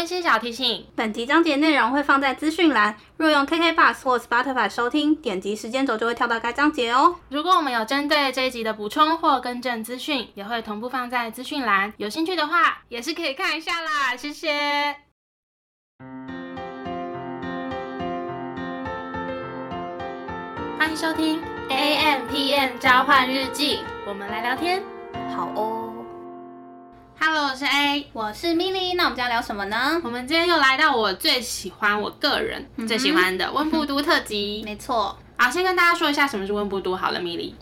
温馨小提醒：本集章节内容会放在资讯栏，若用 KK Bus 或 Spotify 收听，点击时间轴就会跳到该章节哦。如果我们有针对这一集的补充或更正资讯，也会同步放在资讯栏。有兴趣的话，也是可以看一下啦。谢谢。欢迎收听 A M P M 交换日记，我们来聊天。好哦。Hello，我是 A，我是 Milly，那我们今天要聊什么呢？我们今天又来到我最喜欢、我个人最喜欢的温布都特辑。没错，好，先跟大家说一下什么是温布都好了，Milly。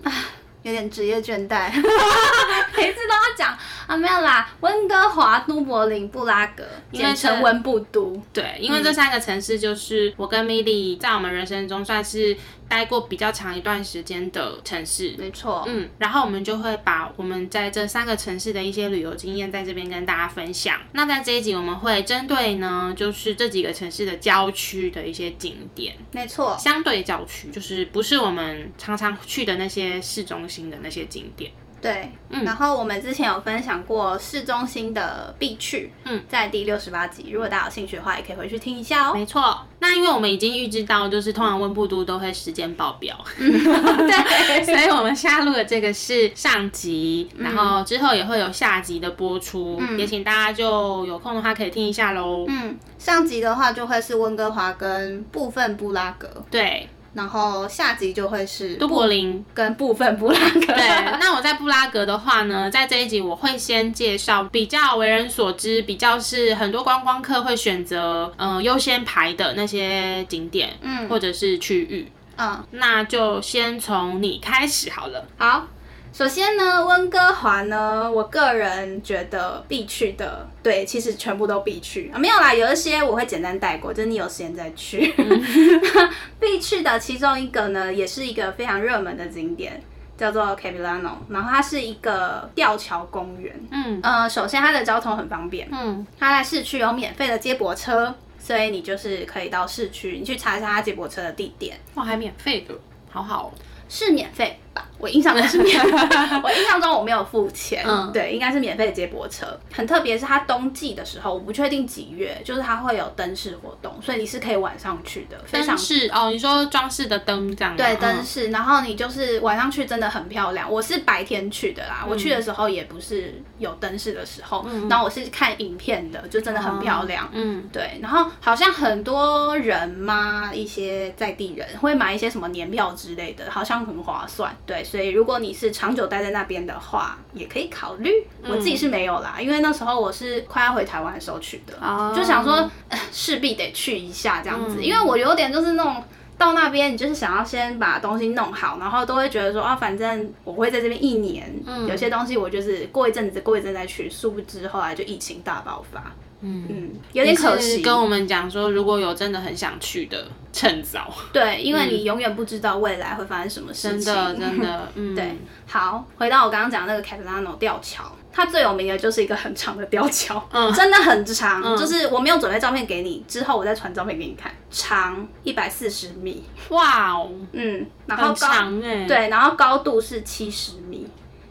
有点职业倦怠，每次都要讲啊，没有啦，温哥华、都柏林、布拉格，简称温布都。对，因为这三个城市就是我跟 Milly 在我们人生中算是待过比较长一段时间的城市。没错，嗯，然后我们就会把我们在这三个城市的一些旅游经验在这边跟大家分享。那在这一集我们会针对呢，就是这几个城市的郊区的一些景点，没错，相对郊区，就是不是我们常常去的那些市中心的那些景点。对，嗯。然后我们之前有分享过市中心的必去，嗯，在第六十八集，如果大家有兴趣的话，也可以回去听一下哦。没错，那因为我们已经预知到，就是通常温布都都会时间爆表，对，所以我们下录的这个是上集，然后之后也会有下集的播出，也请大家就有空的话可以听一下喽。嗯，上集的话就会是温哥华跟部分布拉格，对，然后下集就会是都柏林跟部分布拉格。对，那我在布拉格的话呢，在这一集我会先介绍比较为人所知、比较是很多观光客会选择嗯优先排的那些景点，嗯，或者是区域。嗯，那就先从你开始好了。好，首先呢，温哥华呢，我个人觉得必去的，对，其实全部都必去啊，没有啦，有一些我会简单带过，就是你有时间再去。必去的其中一个呢，也是一个非常热门的景点。叫做 Capilano，然后它是一个吊桥公园。嗯呃，首先它的交通很方便，嗯，它在市区有免费的接驳车，所以你就是可以到市区，你去查一下它接驳车的地点，哇，还免费的，好好哦。是免费吧？我印象中是免费，我印象中我没有付钱，嗯对，应该是免费的接驳车。很特别是它冬季的时候，我不确定几月，就是它会有灯饰活动，所以你是可以晚上去的，非常灯饰哦，你说装饰的灯这样吗？对嗯灯饰，然后你就是晚上去真的很漂亮。我是白天去的啦，我去的时候也不是有灯饰的时候，然后我是看影片的，就真的很漂亮。嗯，对，然后好像很多人嘛，一些在地人会买一些什么年票之类的，好像很划算。对，所以如果你是长久待在那边的话，也可以考虑。我自己是没有啦，因为那时候我是快要回台湾的时候去的，哦就想说呃势必得去一下这样子，因为我有点就是那种。到那边，你就是想要先把东西弄好，然后都会觉得说啊，反正我会在这边一年，有些东西我就是过一阵子，过一阵再去。殊不知后来就疫情大爆发，嗯有点可惜。跟我们讲说，如果有真的很想去的，趁早。对，因为你永远不知道未来会发生什么事情。真的，真的，嗯，对，好，回到我刚刚讲的那个 Catalano 吊桥，它最有名的就是一个很长的吊桥，嗯真的很长，就是我没有准备照片给你，之后我再传照片给你看，长一百四十米，哇哦，嗯，然后高对，然后高度是七十米。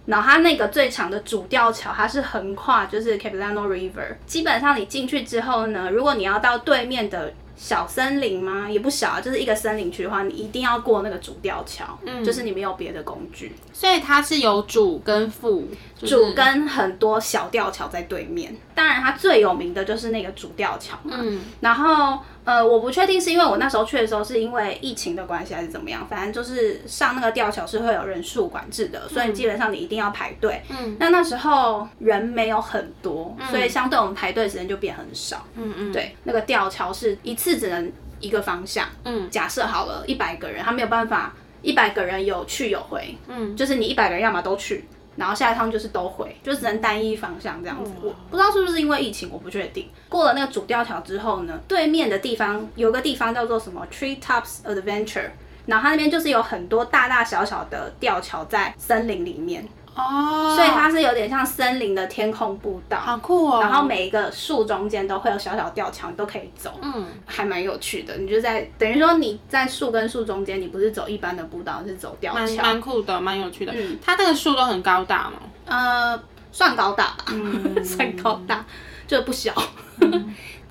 然后它那个最长的主吊桥，它是横跨就是 Capilano River。基本上你进去之后呢，如果你要到对面的小森林吗？也不小啊，就是一个森林区的话，你一定要过那个主吊桥，就是你没有别的工具。所以它是有主跟副，就是主跟很多小吊桥在对面。当然，它最有名的就是那个主吊桥嘛。嗯然后，呃，我不确定是因为我那时候去的时候是因为疫情的关系还是怎么样，反正就是上那个吊桥是会有人数管制的，所以基本上你一定要排队。嗯，那那时候人没有很多，所以相对我们排队的时间就变很少。嗯嗯，对，那个吊桥是一次只能一个方向。嗯，假设好了，一百个人，他没有办法，一百个人有去有回。嗯，就是你一百个人要么都去，然后下一趟就是都回，就只能单一方向这样子。我不知道是不是因为疫情，我不确定。过了那个主吊桥之后呢，对面的地方有个地方叫做什么 Tree Tops Adventure，然后它那边就是有很多大大小小的吊桥在森林里面，哦，所以它是有点像森林的天空步道。好酷哦。然后每一个树中间都会有小小吊桥，你都可以走，嗯，还蛮有趣的。你就在等于说你在树跟树中间，你不是走一般的步道，是走吊蛮桥。蛮酷的，蛮有趣的。嗯它这个树都很高大嘛。呃，算高大吧，嗯 算高大，就不小。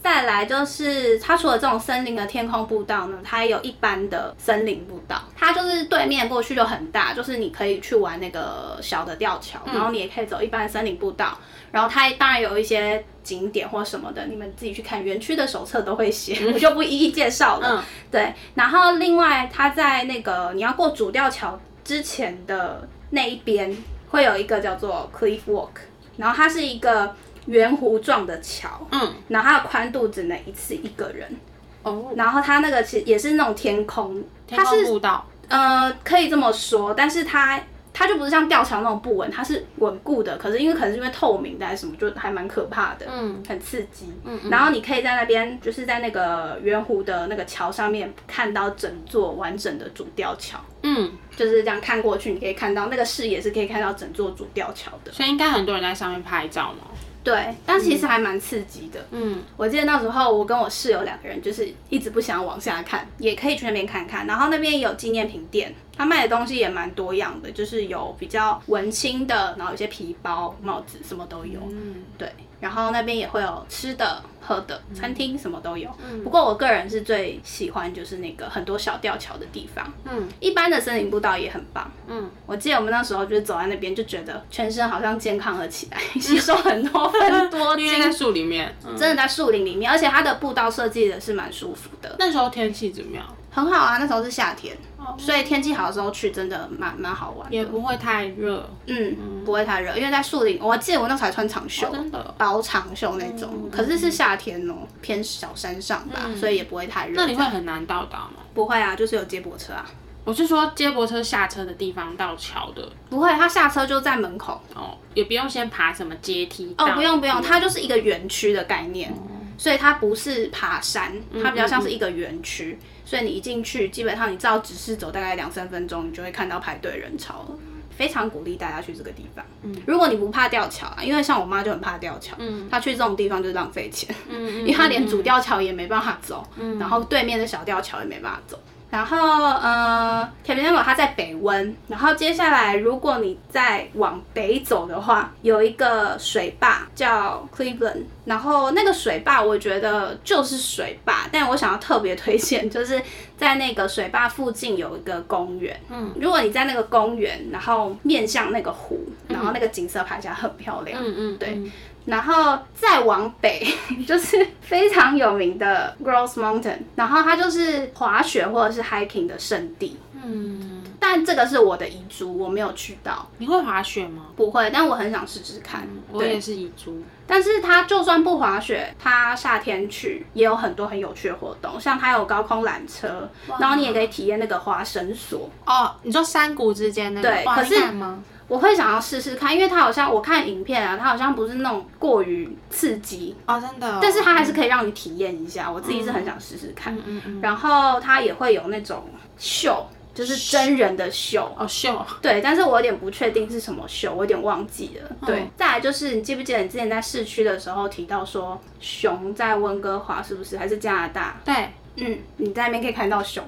再来就是它除了这种森林的天空步道呢，它也有一般的森林步道。它就是对面过去就很大，就是你可以去玩那个小的吊桥，然后你也可以走一般的森林步道。然后它当然有一些景点或什么的，你们自己去看园区的手册都会写，我就不一一介绍了。对，然后另外它在那个你要过主吊桥之前的那一边会有一个叫做 Cliff Walk，然后它是一个圆弧状的桥，嗯，然后它的宽度只能一次一个人。哦，然后它那个其实也是那种天空，它是步道，呃，可以这么说，但是它。它就不是像吊桥那种不稳，它是稳固的。可是因为可能是因为透明的还是什么，就还蛮可怕的，嗯，很刺激。嗯然后你可以在那边，就是在那个圆弧的那个桥上面看到整座完整的主吊桥。嗯，就是这样看过去，你可以看到那个视野是可以看到整座主吊桥的。所以应该很多人在上面拍照吗？对，但其实还蛮刺激的。嗯，我记得那时候我跟我室友两个人就是一直不想往下看，也可以去那边看看。然后那边有纪念品店，他卖的东西也蛮多样的，就是有比较文青的，然后有些皮包、帽子什么都有。嗯，对。然后那边也会有吃的、喝的，餐厅什么都有。嗯，不过我个人是最喜欢就是那个很多小吊桥的地方。嗯，一般的森林步道也很棒。嗯，我记得我们那时候就是走在那边，就觉得全身好像健康了起来，吸收很多很多因为在树里面，真的在树林里面，而且它的步道设计的是蛮舒服的。那时候天气怎么样？很好啊，那时候是夏天。所以天气好的时候去，真的蛮蛮好玩，也不会太热。嗯，不会太热，因为在树林。我记得我那时候还穿长袖，真的薄长袖那种。可是是夏天哦，偏小山上吧，所以也不会太热。那你会很难到达吗？不会啊，就是有接驳车啊。我是说接驳车下车的地方到桥的。不会，他下车就在门口。哦，也不用先爬什么阶梯。哦，不用不用，它就是一个园区的概念，所以它不是爬山，它比较像是一个园区。所以你一进去，基本上你照指示走，大概两三分钟，你就会看到排队人潮了。非常鼓励大家去这个地方。嗯，如果你不怕吊桥啊，因为像我妈就很怕吊桥，嗯，她去这种地方就是浪费钱，嗯 因为她连主吊桥也没办法走，嗯，然后对面的小吊桥也没办法走。然后，呃，铁皮山它在北温。然后接下来，如果你再往北走的话，有一个水坝叫 Cleveland。然后那个水坝，我觉得就是水坝，但我想要特别推荐，就是在那个水坝附近有一个公园。嗯，如果你在那个公园，然后面向那个湖，然后那个景色拍起来很漂亮。嗯嗯，对。然后再往北 就是非常有名的 Gross Mountain，然后它就是滑雪或者是 hiking 的圣地。嗯，但这个是我的遗珠，我没有去到。你会滑雪吗？不会，但我很想试试看。我也是遗珠，但是它就算不滑雪，它夏天去也有很多很有趣的活动，像它有高空缆车，然后你也可以体验那个滑绳索。哦，你说山谷之间那个？对，可是吗？我会想要试试看，因为它好像我看影片啊，它好像不是那种过于刺激哦，真的。但是它还是可以让你体验一下，我自己是很想试试看。嗯嗯然后它也会有那种秀，就是真人的秀哦秀。对，但是我有点不确定是什么秀，我有点忘记了。对。再来就是你记不记得你之前在市区的时候提到说熊在温哥华是不是？还是加拿大？对。嗯，你在那边可以看到熊，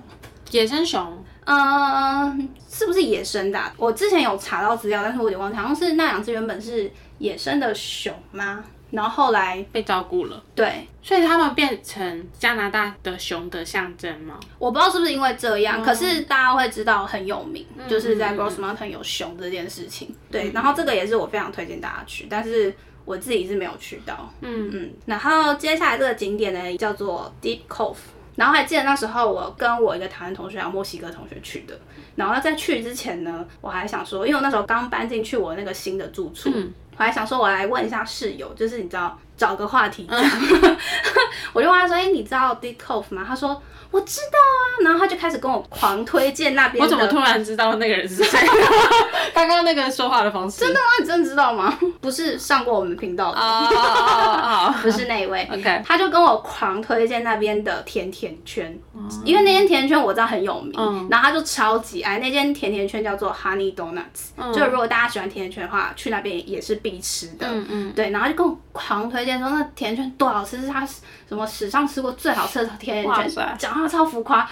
野生熊。嗯，是不是野生的？我之前有查到资料，但是我有点忘记，好像是那两只原本是野生的熊吗？然后后来被照顾了。对，所以他们变成加拿大的熊的象征吗？我不知道是不是因为这样，可是大家会知道很有名，就是在 Gross Mountain 有熊这件事情。对，然后这个也是我非常推荐大家去，但是我自己是没有去到。嗯嗯，然后接下来这个景点呢，叫做 Deep Cove。然后还记得那时候，我跟我一个台湾同学，还有墨西哥同学去的。然后在去之前呢，我还想说，因为我那时候刚搬进去我那个新的住处，我还想说，我来问一下室友，就是你知道，找个话题讲。我就问他说：“哎，你知道 Deep Cove 吗？”他说。我知道啊，然后他就开始跟我狂推荐那边。我怎么突然知道那个人是谁？刚刚那个说话的方式。真的吗？你真的知道吗？不是上过我们频道的，不是那一位。OK，他就跟我狂推荐那边的甜甜圈，因为那间甜甜圈我知道很有名，然后他就超级爱那间甜甜圈，叫做 Honey Donuts。就如果大家喜欢甜甜圈的话，去那边也是必吃的。嗯嗯。对，然后就跟我狂推荐说那甜甜圈多好吃，是他什么么史上吃过最好吃的甜哇甜圈塞，讲话超浮夸。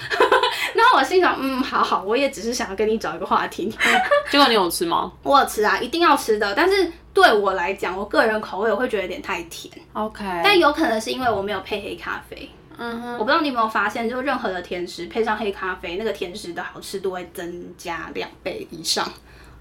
然后我心想，嗯，好好，我也只是想要跟你找一个话题。结果你有吃吗我有吃啊，一定要吃的，但是对我来讲，我个人口味我会觉得有点太甜，？OK，但有可能是因为我没有配黑咖啡。嗯哼，我不知道你有没有发现，就任何的甜食配上黑咖啡，那个甜食的好吃度会增加两倍以上。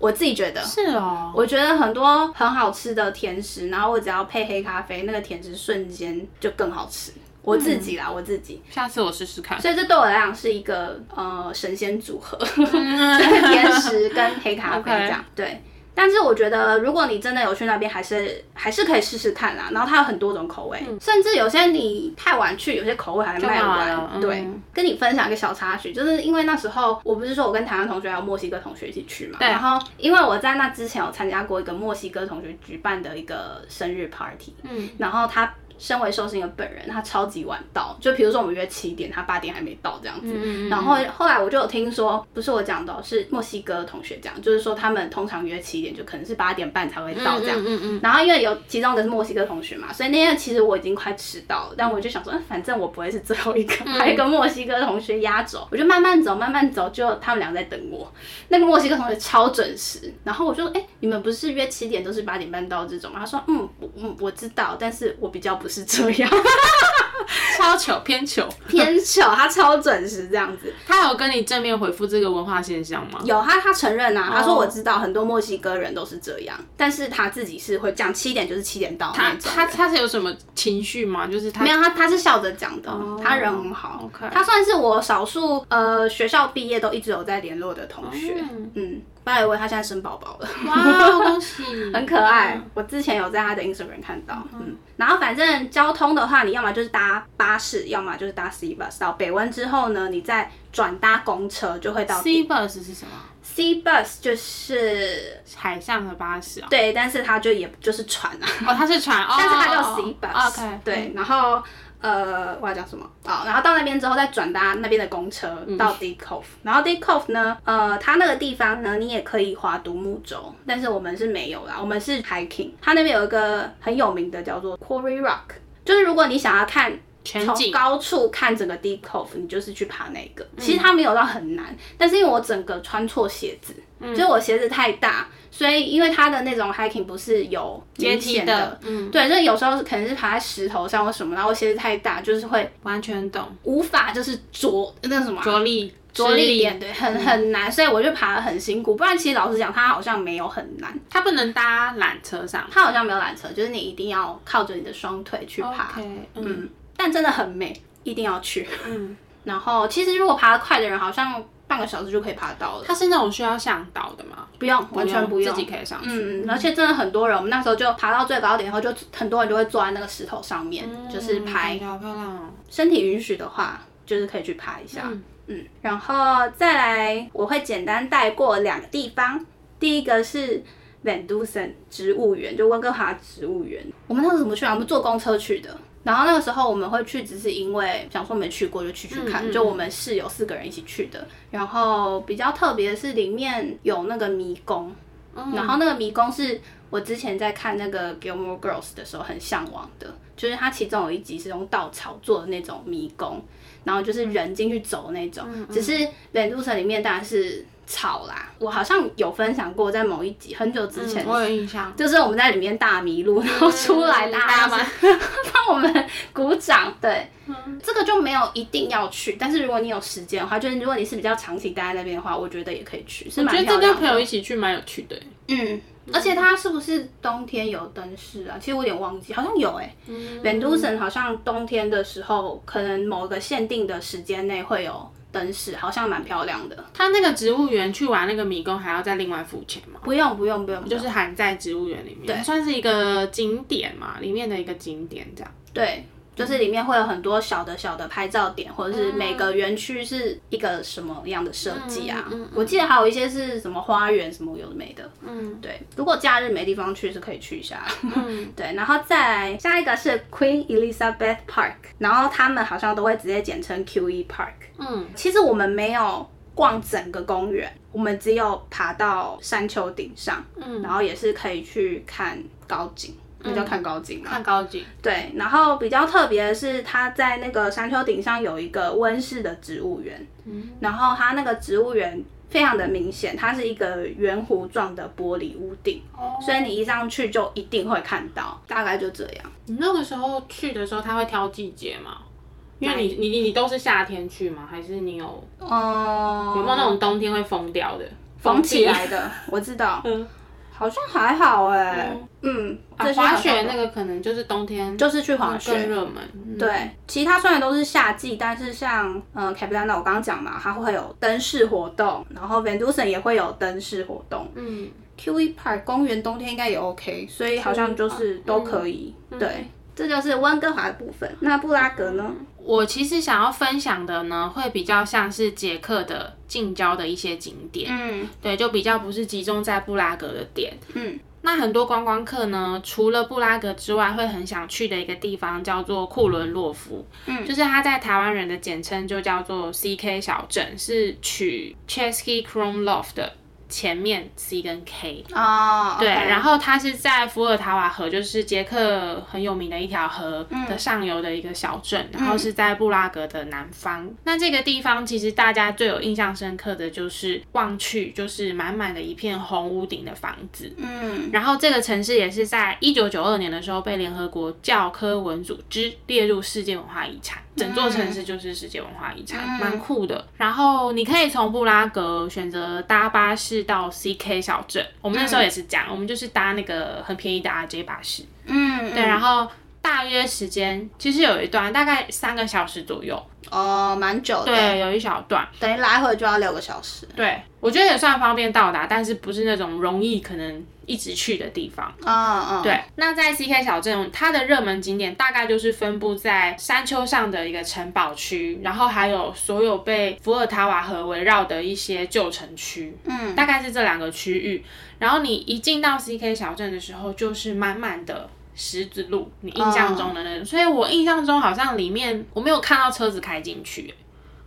我自己觉得，是哦，我觉得很多很好吃的甜食，然后我只要配黑咖啡，那个甜食瞬间就更好吃。我自己啦，我自己，下次我试试看。所以这对我来讲是一个呃神仙组合，甜食跟黑咖啡这样对。但是我觉得，如果你真的有去那边，还是还是可以试试看啦。然后它有很多种口味，甚至有些你太晚去，有些口味还没卖完。对，跟你分享一个小插曲，就是因为那时候我不是说我跟台湾同学还有墨西哥同学一起去嘛，对。然后因为我在那之前有参加过一个墨西哥同学举办的一个生日 party，嗯，然后他身为寿星的本人，他超级晚到，就比如说我们约七点，他八点还没到这样子。嗯然后后来我就有听说，不是我讲的哦，是墨西哥同学讲，就是说他们通常约七点，就可能是八点半才会到这样。嗯嗯然后因为有其中一个是墨西哥同学嘛，所以那天其实我已经快迟到了，但我就想说，嗯反正我不会是最后一个，还有一个墨西哥同学压轴，我就慢慢走，慢慢走，就他们俩在等我。那个墨西哥同学超准时，然后我就说，哎、你们不是约七点都是八点半到这种吗？他说，嗯，我嗯我知道，但是我比较不是这样，超糗偏糗。偏糗，他超准时这样子。他有跟你正面回复这个文化现象吗？有他，他承认啊，他说哦我知道很多墨西哥人都是这样，但是他自己是会讲七点就是七点到那他种人。他他是有什么情绪吗？就是他没有他，他是笑着讲的，哦他人很好 OK 他算是我少数呃学校毕业都一直有在联络的同学。嗯嗯，拜以为他现在生宝宝了，哇，恭喜，很可爱。我之前有在他的 Instagram 看到，嗯，然后反正交通的话，你要么就是搭巴士，要么就是搭 C bus 到北温之后呢，你再转搭公车就会到 C bus 是什么？C bus 就是海上的巴士啊。对，但是它就也就是船啊，哦，它是船，哦、但是它叫 Sea bus。OK，对，然后呃，我要讲什么？哦，然后到那边之后再转搭那边的公车嗯到 d i Cove，、然后 d i Cove 呢，呃，它那个地方呢，你也可以划独木舟，但是我们是没有啦，我们是 hiking。它那边有一个很有名的叫做 Quarry Rock，就是如果你想要看。从高处看整个 D Cove，你就是去爬那个。嗯。其实它没有到很难，但是因为我整个穿错鞋子，嗯。就是我鞋子太大，所以因为它的那种 hiking 不是有阶梯的，嗯，对，就是有时候可能是爬在石头上或什么，然后鞋子太大，就是会完全懂，无法就是着那什么啊？着力着吃力。点，对，很很难，所以我就爬得很辛苦。不然其实老实讲，它好像没有很难，它不能搭缆车上。它好像没有缆车，就是你一定要靠着你的双腿去爬。嗯，但真的很美，一定要去。嗯，然后其实如果爬得快的人，好像半个小时就可以爬到了，它是那种需要向导的吗？不用，完全不用，自己可以上去。嗯，而且真的很多人，我们那时候就爬到最高点以后，就很多人就会坐在那个石头上面，就是拍好漂亮哦。身体允许的话，就是可以去爬一下。嗯嗯然后再来，我会简单带过两个地方。第一个是 Van Dusen 植物园，就温哥华植物园。我们那时候怎么去啊？我们坐公车去的。然后那个时候我们会去，只是因为想说没去过就去去看，嗯嗯就我们室友四个人一起去的。然后比较特别的是里面有那个迷宫，嗯然后那个迷宫是我之前在看那个 Gilmore Girls 的时候很向往的，就是它其中有一集是用稻草做的那种迷宫，然后就是人进去走那种。嗯只是 e n 里面当然是草啦，我好像有分享过，在某一集很久之前。嗯我有印象。就是我们在里面大迷路，然后出来大家 帮我们鼓掌。对，嗯这个就没有一定要去，但是如果你有时间的话，就是如果你是比较长期待在那边的话，我觉得也可以去，是我觉得这蛮漂亮。跟朋友一起去蛮有趣的。嗯，而且它是不是冬天有灯饰啊？其实我有点忘记，好像有哎、嗯 Van d u s e n 好像冬天的时候，可能某个限定的时间内会有灯饰，好像蛮漂亮的。它那个植物园去玩那个迷宫还要再另外付钱吗？不用不用不用，就是含在植物园里面，算是一个景点嘛，里面的一个景点这样。对。就是里面会有很多小的小的拍照点，或者是每个园区是一个什么样的设计啊？嗯嗯嗯我记得还有一些是什么花园什么有的没的。嗯对，如果假日没地方去是可以去一下。嗯，对，然后再来下一个是 Queen Elizabeth Park，然后他们好像都会直接简称 QE Park。嗯，其实我们没有逛整个公园，我们只有爬到山丘顶上，嗯然后也是可以去看高景。那叫看高景嘛。看高景。对，然后比较特别的是，它在那个山丘顶上有一个温室的植物园，嗯，然后它那个植物园非常的明显，它是一个圆弧状的玻璃屋顶，哦，所以你一上去就一定会看到，大概就这样。你那个时候去的时候，它会挑季节吗？因为你你你你都是夏天去吗？还是你有哦？有没有那种冬天会疯掉的？封起来的，我知道。嗯，好像还好哎。嗯，滑雪那个可能就是冬天，就是去滑雪更热门。对，其他虽然都是夏季，但是像嗯 Capilano 我刚刚讲嘛，它会有灯饰活动，然后 Van Dusen 也会有灯饰活动。嗯，QE Park 公园冬天应该也 OK，所以好像就是都可以。对。这就是温哥华的部分。那布拉格呢？我其实想要分享的呢，会比较像是捷克的近郊的一些景点。嗯，对，就比较不是集中在布拉格的点。嗯，那很多观光客呢，除了布拉格之外，会很想去的一个地方叫做库伦洛夫。嗯，就是它在台湾人的简称就叫做 CK 小镇，是取 Chesky Krumlov 的。前面 C 跟 K 哦，对，然后它是在伏尔塔瓦河，就是捷克很有名的一条河的上游的一个小镇，然后是在布拉格的南方。那这个地方其实大家最有印象深刻的就是望去就是满满的一片红屋顶的房子，嗯，然后这个城市也是在一九九二年的时候被联合国教科文组织列入世界文化遗产。整座城市就是世界文化遗产，蛮酷的。然后你可以从布拉格选择搭巴士到 CK 小镇，我们那时候也是这样，我们就是搭那个很便宜的 RJ 巴士。嗯，对，然后大约时间其实有一段大概三个小时左右。哦，蛮久的。对，有一小段，等于来回就要六个小时。对，我觉得也算方便到达，但是不是那种容易可能一直去的地方。嗯嗯。对，那在 CK 小镇，它的热门景点大概就是分布在山丘上的一个城堡区，然后还有所有被伏尔塔瓦河围绕的一些旧城区。嗯，大概是这两个区域。然后你一进到 CK 小镇的时候，就是满满的。十字路，你印象中的那种，所以我印象中好像里面我没有看到车子开进去，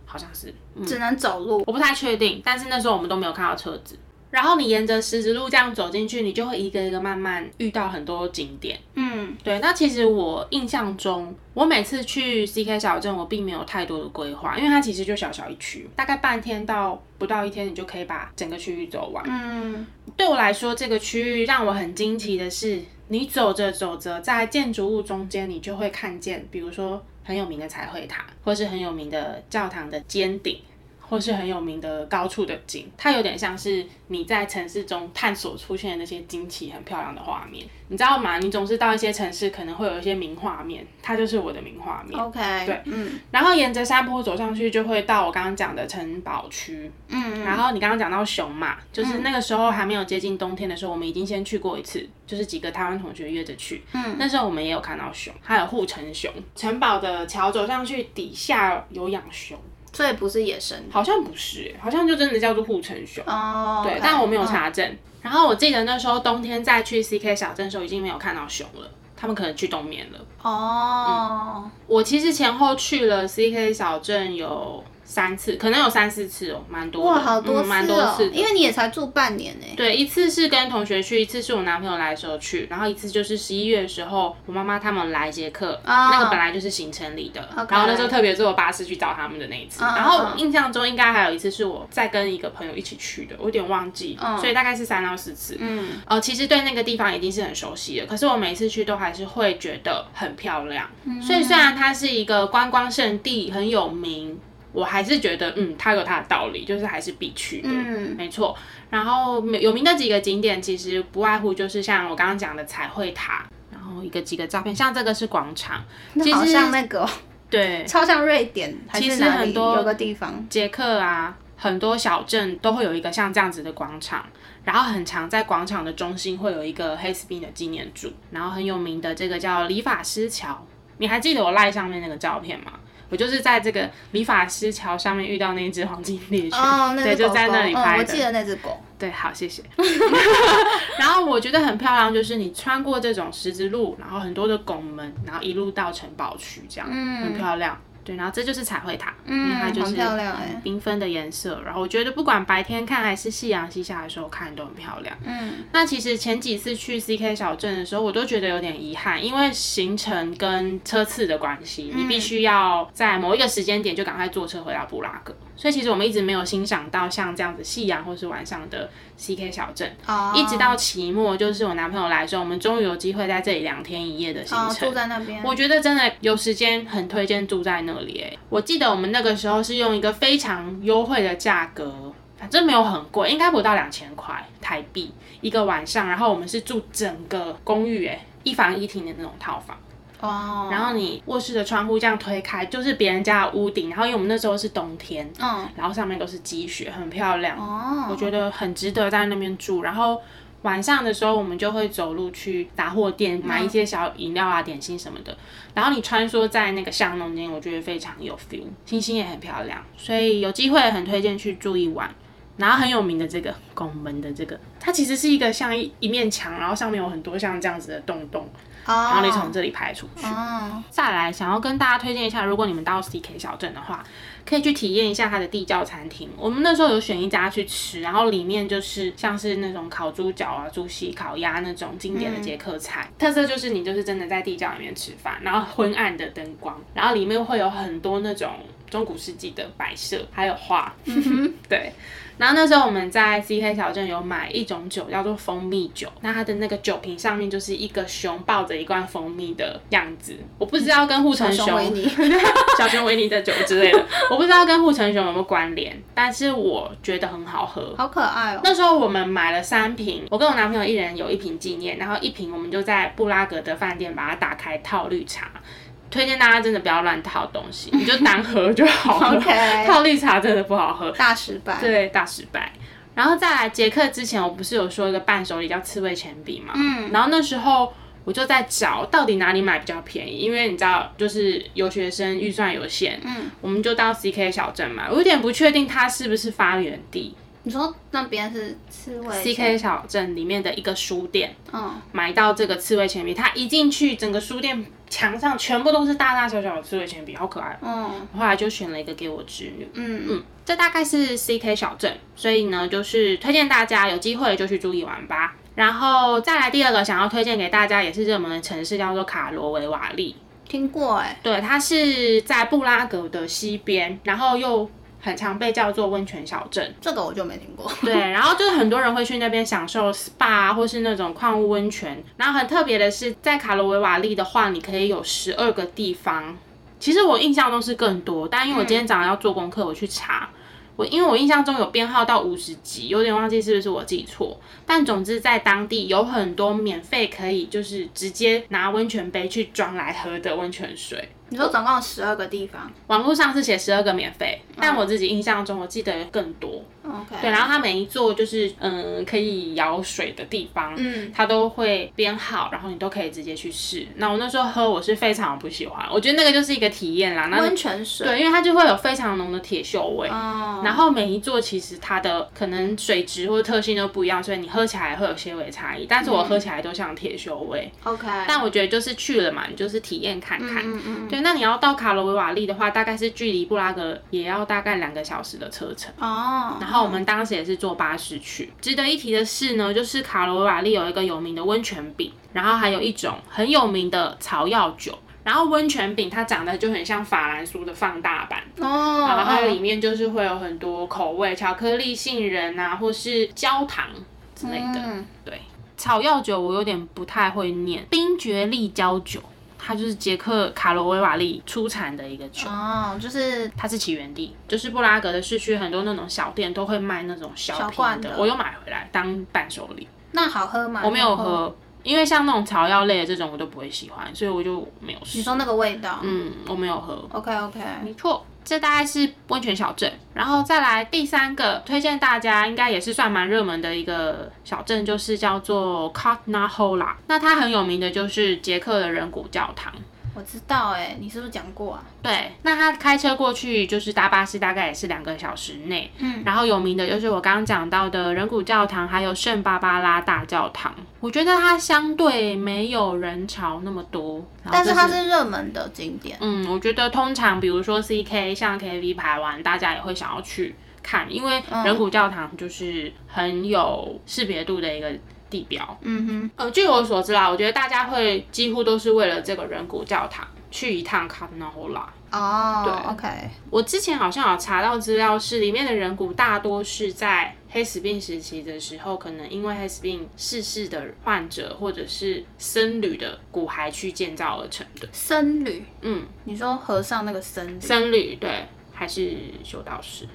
好像是只能走路，我不太确定。但是那时候我们都没有看到车子。然后你沿着十字路这样走进去，你就会一个一个慢慢遇到很多景点。嗯，对。那其实我印象中，我每次去 CK 小镇，我并没有太多的规划，因为它其实就小小一区，大概半天到不到一天，你就可以把整个区域走完。嗯，对我来说，这个区域让我很惊奇的是。你走着走着，在建筑物中间，你就会看见，比如说很有名的彩绘塔，或是很有名的教堂的尖顶。或是很有名的高处的景，它有点像是你在城市中探索出现的那些惊奇、很漂亮的画面，你知道吗？你总是到一些城市，可能会有一些名画面，它就是我的名画面。OK，对，嗯。然后沿着山坡走上去，就会到我刚刚讲的城堡区。嗯。然后你刚刚讲到熊嘛，就是那个时候还没有接近冬天的时候，我们已经先去过一次，就是几个台湾同学约着去。嗯。那时候我们也有看到熊，还有护城熊。城堡的桥走上去，底下有养熊。所以不是野生，好像不是，好像就真的叫做护城熊。哦，对，但我没有查证。然后我记得那时候冬天再去 CK 小镇的时候，已经没有看到熊了，他们可能去冬眠了。哦，我其实前后去了 CK 小镇有。三次，可能有三四次哦，蛮多的，哇，好多蛮多次，因为你也才住半年呢。对，一次是跟同学去，一次是我男朋友来的时候去，然后一次就是十一月的时候，我妈妈他们来捷克，那个本来就是行程里的，然后那时候特别坐巴士去找他们的那一次。然后印象中应该还有一次是我在跟一个朋友一起去的，我有点忘记，所以大概是三到四次。嗯，呃，其实对那个地方已经是很熟悉了，可是我每次去都还是会觉得很漂亮。所以虽然它是一个观光胜地，很有名。我还是觉得，嗯，它有它的道理，就是还是必去的，嗯，没错。然后有名的几个景点，其实不外乎就是像我刚刚讲的彩绘塔，然后一个几个照片，像这个是广场，其实像那个，对，超像瑞典，其实很多有个地方，捷克啊，很多小镇都会有一个像这样子的广场，然后很长，在广场的中心会有一个黑斯宾的纪念柱，然后很有名的这个叫理发师桥，你还记得我赖上面那个照片吗？我就是在这个理发师桥上面遇到那只黄金猎犬，对，就在那里拍的。我记得那只狗。对，好，谢谢。然后我觉得很漂亮，就是你穿过这种十字路，然后很多的拱门，然后一路到城堡区，这样，嗯，很漂亮。对，然后这就是彩绘塔，嗯，它就是很漂亮哎，缤纷的颜色。然后我觉得不管白天看还是夕阳西下的时候看都很漂亮。嗯，那其实前几次去 CK 小镇的时候，我都觉得有点遗憾，因为行程跟车次的关系，你必须要在某一个时间点就赶快坐车回到布拉格。所以其实我们一直没有欣赏到像这样子夕阳或是晚上的 CK 小镇。哦。一直到期末，就是我男朋友来的时候，我们终于有机会在这里两天一夜的行程。住在那边。我觉得真的有时间，很推荐住在那里。哎，我记得我们那个时候是用一个非常优惠的价格，反正没有很贵，应该不到两千块台币一个晚上。然后我们是住整个公寓，哎，一房一厅的那种套房。哦，然后你卧室的窗户这样推开，就是别人家的屋顶。然后因为我们那时候是冬天，嗯，然后上面都是积雪，很漂亮。哦，我觉得很值得在那边住。然后晚上的时候，我们就会走路去杂货店买一些小饮料啊、点心什么的。然后你穿梭在那个巷弄间，我觉得非常有 feel，星星也很漂亮。所以有机会很推荐去住一晚。然后很有名的这个拱门的这个，它其实是一个像一一面墙，然后上面有很多像这样子的洞洞。然后你从这里排出去。再来，想要跟大家推荐一下，如果你们到 CK 小镇的话，可以去体验一下它的地窖餐厅。我们那时候有选一家去吃，然后里面就是像是那种烤猪脚啊、猪膝、烤鸭那种经典的捷克菜。特色就是你就是真的在地窖里面吃饭，然后昏暗的灯光，然后里面会有很多那种中古世纪的摆设，还有画。对。然后那时候我们在 C K 小镇有买一种酒，叫做蜂蜜酒。那它的那个酒瓶上面就是一个熊抱着一罐蜂蜜的样子。我不知道跟护城熊、小熊维尼的酒之类的，我不知道跟护城熊有没有关联，但是我觉得很好喝，好可爱哦。那时候我们买了三瓶，我跟我男朋友一人有一瓶纪念，然后一瓶我们就在布拉格的饭店把它打开套绿茶。推荐大家真的不要乱套东西，你就单喝就好了。套绿茶真的不好喝，大失败。对，大失败。然后再来捷克之前，我不是有说一个伴手礼叫刺猬铅笔嘛？嗯。然后那时候我就在找到底哪里买比较便宜，因为你知道，就是留学生预算有限。嗯。我们就到 CK 小镇买，我有点不确定它是不是发源地。你说那边是刺猬？C K 小镇里面的一个书店，嗯，买到这个刺猬铅笔，他一进去，整个书店墙上全部都是大大小小的刺猬铅笔，好可爱。嗯，后来就选了一个给我侄女。嗯嗯，这大概是 C K 小镇，所以呢，就是推荐大家有机会就去住一晚吧。然后再来第二个想要推荐给大家，也是热门的城市，叫做卡罗维瓦利。听过哎，对，它是在布拉格的西边，然后又。很常被叫做温泉小镇，这个我就没听过。对，然后就是很多人会去那边享受 SPA 或是那种矿物温泉。然后很特别的是，在卡罗维瓦利的话，你可以有十二个地方。其实我印象中是更多，但因为我今天早上要做功课，我去查。我因为我印象中有编号到五十级，有点忘记是不是我记错。但总之在当地有很多免费可以就是直接拿温泉杯去装来喝的温泉水。你说总共有十二个地方，网络上是写十二个免费，但我自己印象中我记得更多。OK，对，然后它每一座就是嗯可以舀水的地方，嗯，它都会编号，然后你都可以直接去试。那我那时候喝我是非常不喜欢，我觉得那个就是一个体验啦。温泉水，对，因为它就会有非常浓的铁锈味。哦。然后每一座其实它的可能水质或者特性都不一样，所以你喝起来会有些微差异。但是我喝起来都像铁锈味。OK。但我觉得就是去了嘛，你就是体验看看。嗯嗯。对。那你要到卡罗维瓦利的话，大概是距离布拉格也要大概两个小时的车程哦。然后我们当时也是坐巴士去。值得一提的是呢，就是卡罗维瓦利有一个有名的温泉饼，然后还有一种很有名的草药酒。然后温泉饼它长得就很像法兰酥的放大版哦。然后它里面就是会有很多口味，巧克力、杏仁啊，或是焦糖之类的。对，草药酒我有点不太会念，冰爵利焦酒。它就是捷克卡罗维瓦利出产的一个酒哦，就是它是起源地，就是布拉格的市区很多那种小店都会卖那种小瓶的，我又买回来当伴手礼。那好喝吗？我没有喝，因为像那种草药类的这种我都不会喜欢，所以我就没有试。你说那个味道？嗯，我没有喝。OK OK，没错。这大概是温泉小镇，然后再来第三个推荐大家，应该也是算蛮热门的一个小镇，就是叫做 Kotnahola 那它很有名的就是捷克的人骨教堂。我知道哎，你是不是讲过啊？对，那他开车过去就是搭巴士，大概也是两个小时内。嗯，然后有名的就是我刚刚讲到的人骨教堂，还有圣巴巴拉大教堂。我觉得它相对没有人潮那么多，但是它是热门的景点。嗯，我觉得通常比如说 C K 像 K V 排完，大家也会想要去看，因为人骨教堂就是很有识别度的一个。地标，嗯哼，呃，据我所知啦，我觉得大家会几乎都是为了这个人骨教堂去一趟卡纳霍拉。哦，对，OK。我之前好像有查到资料，是里面的人骨大多是在黑死病时期的时候，可能因为黑死病逝世的患者或者是僧侣的骨骸去建造而成的。僧侣，嗯，你说和尚那个僧侣？僧侣，对，还是修道士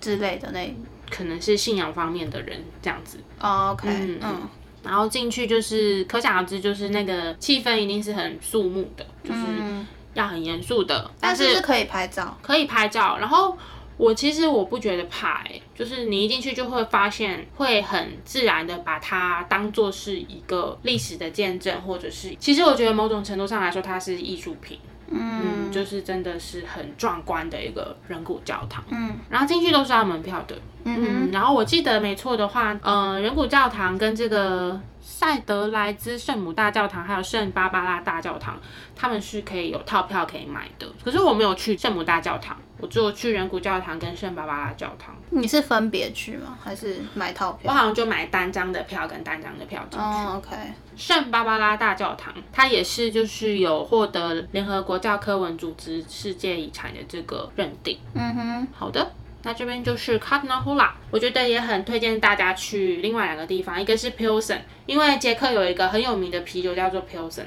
之类的那，可能是信仰方面的人这样子。OK，嗯。然后进去就是可想而知，就是那个气氛一定是很肃穆的，就是要很严肃的。但是可以拍照，可以拍照。然后我其实我不觉得怕，哎，就是你一进去就会发现，会很自然的把它当做是一个历史的见证，或者是其实我觉得某种程度上来说，它是艺术品。嗯，就是真的是很壮观的一个人骨教堂。嗯，然后进去都是要门票的。嗯，然后我记得没错的话，呃，人骨教堂跟这个。塞德莱兹圣母大教堂还有圣芭芭拉大教堂，他们是可以有套票可以买的。可是我没有去圣母大教堂，我只有去人骨教堂跟圣芭芭拉教堂。你是分别去吗？还是买套票？我好像就买单张的票跟单张的票进去。哦，OK。圣芭芭拉大教堂，它也是就是有获得联合国教科文组织世界遗产的这个认定。嗯哼，好的。那这边就是 c a t n a h o l a 我觉得也很推荐大家去另外两个地方，一个是 Pilsen，因为捷克有一个很有名的啤酒叫做 Pilsen。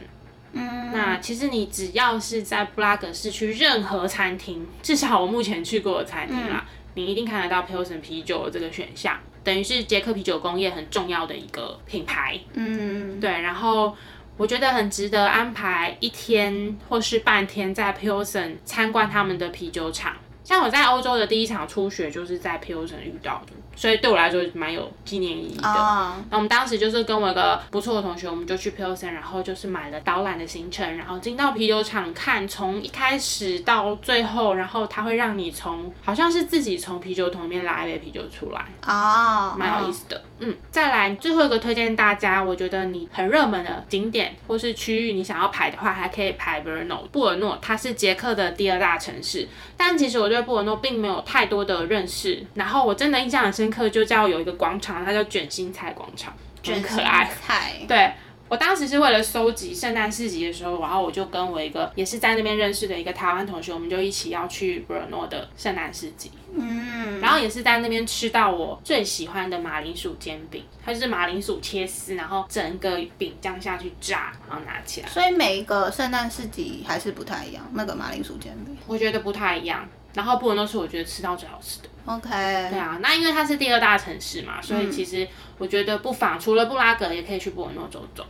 嗯，那其实你只要是在布拉格市区任何餐厅，至少我目前去过的餐厅啦，你一定看得到 Pilsen 啤酒这个选项，等于是捷克啤酒工业很重要的一个品牌。嗯，对，然后我觉得很值得安排一天或是半天在 Pilsen 参观他们的啤酒厂。像我在欧洲的第一场初雪就是在 Pilsen 遇到的。所以对我来说蛮有纪念意义的。那我们当时就是跟我一个不错的同学，我们就去 Pilsen，然后就是买了导览的行程，然后进到啤酒厂看，从一开始到最后，然后他会让你从好像是自己从啤酒桶里面拉一杯啤酒出来。哦，蛮有意思的。嗯，再来最后一个推荐大家，我觉得你很热门的景点或是区域，你想要排的话，还可以排 Brno 布尔诺，它是捷克的第二大城市。但其实我对布尔诺并没有太多的认识，然后我真的印象很深。课就叫有一个广场，它叫卷心菜广场，很可爱。菜，对我当时是为了收集圣诞市集的时候，然后我就跟我一个也是在那边认识的一个台湾同学，我们就一起要去布尔诺的圣诞市集。嗯，然后也是在那边吃到我最喜欢的马铃薯煎饼，它就是马铃薯切丝，然后整个饼这样下去炸，然后拿起来。所以每一个圣诞市集还是不太一样，那个马铃薯煎饼，我觉得不太一样。然后布尔诺是我觉得吃到最好吃的。OK，对啊，那因为它是第二大城市嘛，所以其实我觉得不妨除了布拉格，也可以去布尔诺走走。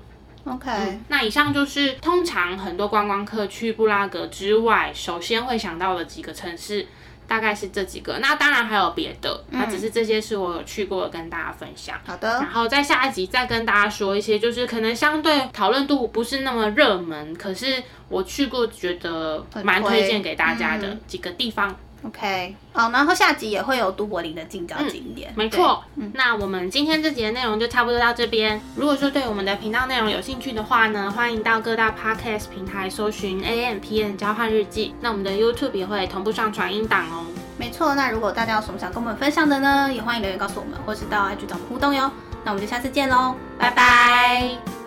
OK，那以上就是通常很多观光客去布拉格之外，首先会想到的几个城市，大概是这几个。那当然还有别的，那只是这些是我有去过的跟大家分享。好的，然后在下一集再跟大家说一些，就是可能相对讨论度不是那么热门，可是我去过觉得蛮推荐给大家的几个地方。OK，好，然后下集也会有都柏林的近郊景点，没错。那我们今天这集的内容就差不多到这边。如果说对我们的频道内容有兴趣的话呢，欢迎到各大 Podcast 平台搜寻 AMPN 交换日记。那我们的 YouTube 也会同步上传音档哦。没错，那如果大家有什么想跟我们分享的呢，也欢迎留言告诉我们，或是到 IG 找我们互动哟。那我们就下次见喽，拜拜。